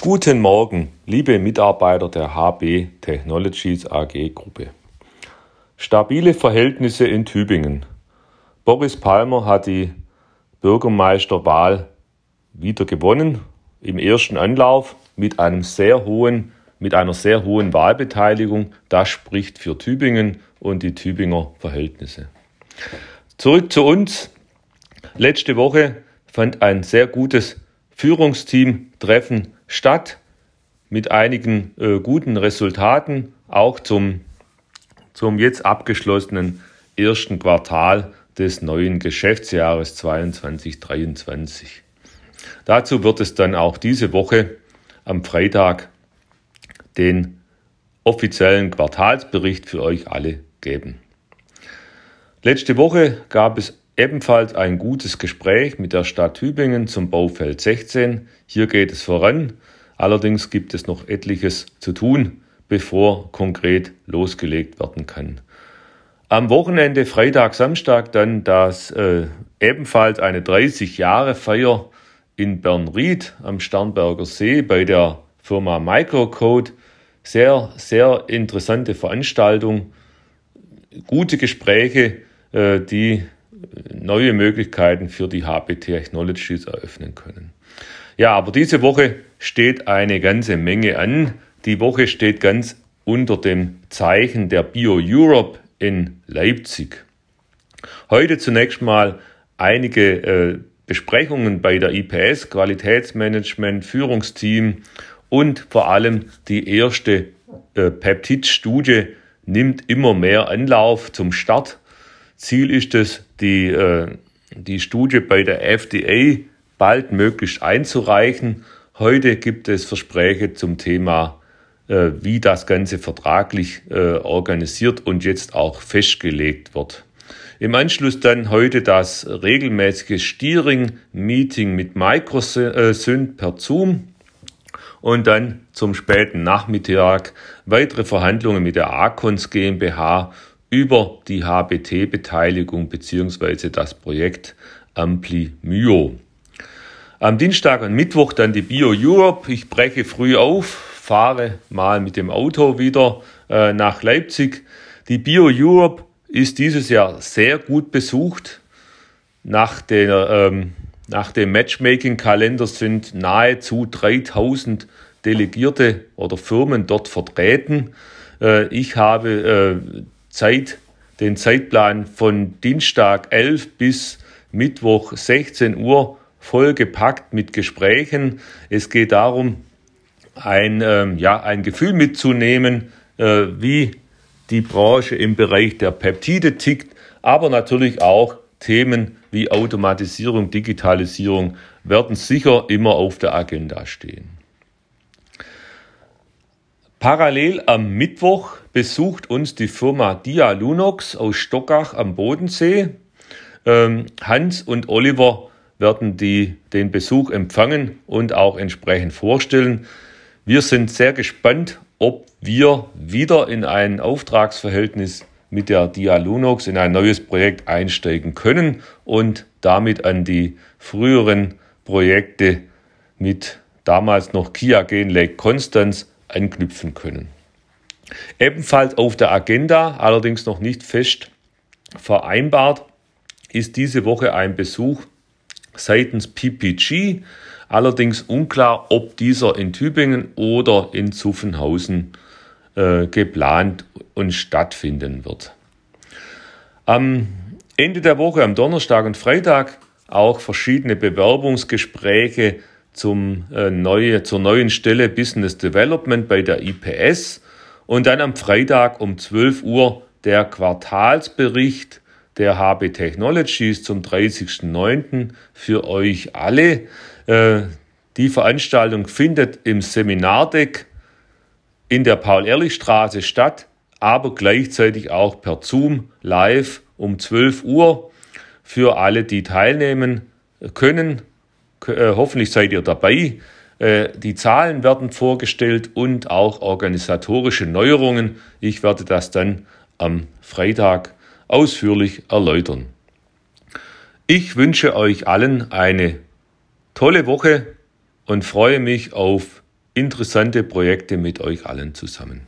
Guten Morgen, liebe Mitarbeiter der HB Technologies AG Gruppe. Stabile Verhältnisse in Tübingen. Boris Palmer hat die Bürgermeisterwahl wieder gewonnen im ersten Anlauf mit einem sehr hohen mit einer sehr hohen Wahlbeteiligung. Das spricht für Tübingen und die Tübinger Verhältnisse. Zurück zu uns. Letzte Woche fand ein sehr gutes Führungsteam-Treffen statt mit einigen äh, guten Resultaten, auch zum, zum jetzt abgeschlossenen ersten Quartal des neuen Geschäftsjahres 2022-2023. Dazu wird es dann auch diese Woche am Freitag den offiziellen Quartalsbericht für euch alle geben. Letzte Woche gab es ebenfalls ein gutes Gespräch mit der Stadt Tübingen zum Baufeld 16. Hier geht es voran. Allerdings gibt es noch etliches zu tun, bevor konkret losgelegt werden kann. Am Wochenende, Freitag, Samstag, dann das äh, ebenfalls eine 30 Jahre Feier in Bernried am Starnberger See bei der Firma Microcode. Sehr, sehr interessante Veranstaltung, gute Gespräche, äh, die neue Möglichkeiten für die HB Technologies eröffnen können. Ja, aber diese Woche steht eine ganze Menge an. Die Woche steht ganz unter dem Zeichen der Bio Europe in Leipzig. Heute zunächst mal einige äh, Besprechungen bei der IPS, Qualitätsmanagement, Führungsteam und vor allem die erste äh, Peptid-Studie nimmt immer mehr Anlauf zum Start. Ziel ist es, die, äh, die Studie bei der FDA bald möglichst einzureichen. Heute gibt es Versprechen zum Thema, äh, wie das Ganze vertraglich äh, organisiert und jetzt auch festgelegt wird. Im Anschluss dann heute das regelmäßige Steering-Meeting mit Microsynth per Zoom und dann zum späten Nachmittag weitere Verhandlungen mit der Acons GmbH über die HBT-Beteiligung bzw. das Projekt Ampli Myo. Am Dienstag und Mittwoch dann die Bio Europe. Ich breche früh auf, fahre mal mit dem Auto wieder äh, nach Leipzig. Die Bio Europe ist dieses Jahr sehr gut besucht. Nach, der, ähm, nach dem Matchmaking-Kalender sind nahezu 3000 Delegierte oder Firmen dort vertreten. Äh, ich habe äh, Zeit, den Zeitplan von Dienstag 11 bis Mittwoch 16 Uhr vollgepackt mit Gesprächen. Es geht darum, ein, ähm, ja, ein Gefühl mitzunehmen, äh, wie die Branche im Bereich der Peptide tickt, aber natürlich auch Themen wie Automatisierung, Digitalisierung werden sicher immer auf der Agenda stehen. Parallel am Mittwoch besucht uns die Firma Dia Lunox aus Stockach am Bodensee. Ähm, Hans und Oliver werden die, den Besuch empfangen und auch entsprechend vorstellen. Wir sind sehr gespannt, ob wir wieder in ein Auftragsverhältnis mit der Dialunox in ein neues Projekt einsteigen können und damit an die früheren Projekte mit damals noch Kia Gen Lake Constance anknüpfen können. Ebenfalls auf der Agenda, allerdings noch nicht fest vereinbart, ist diese Woche ein Besuch seitens PPG, allerdings unklar, ob dieser in Tübingen oder in Zuffenhausen äh, geplant und stattfinden wird. Am Ende der Woche, am Donnerstag und Freitag, auch verschiedene Bewerbungsgespräche zum, äh, neue, zur neuen Stelle Business Development bei der IPS und dann am Freitag um 12 Uhr der Quartalsbericht der HB Technologies zum 30.09. für euch alle. Äh, die Veranstaltung findet im Seminardeck in der Paul-Ehrlich-Straße statt, aber gleichzeitig auch per Zoom live um 12 Uhr für alle, die teilnehmen können. Äh, hoffentlich seid ihr dabei. Äh, die Zahlen werden vorgestellt und auch organisatorische Neuerungen. Ich werde das dann am Freitag ausführlich erläutern. Ich wünsche euch allen eine tolle Woche und freue mich auf interessante Projekte mit euch allen zusammen.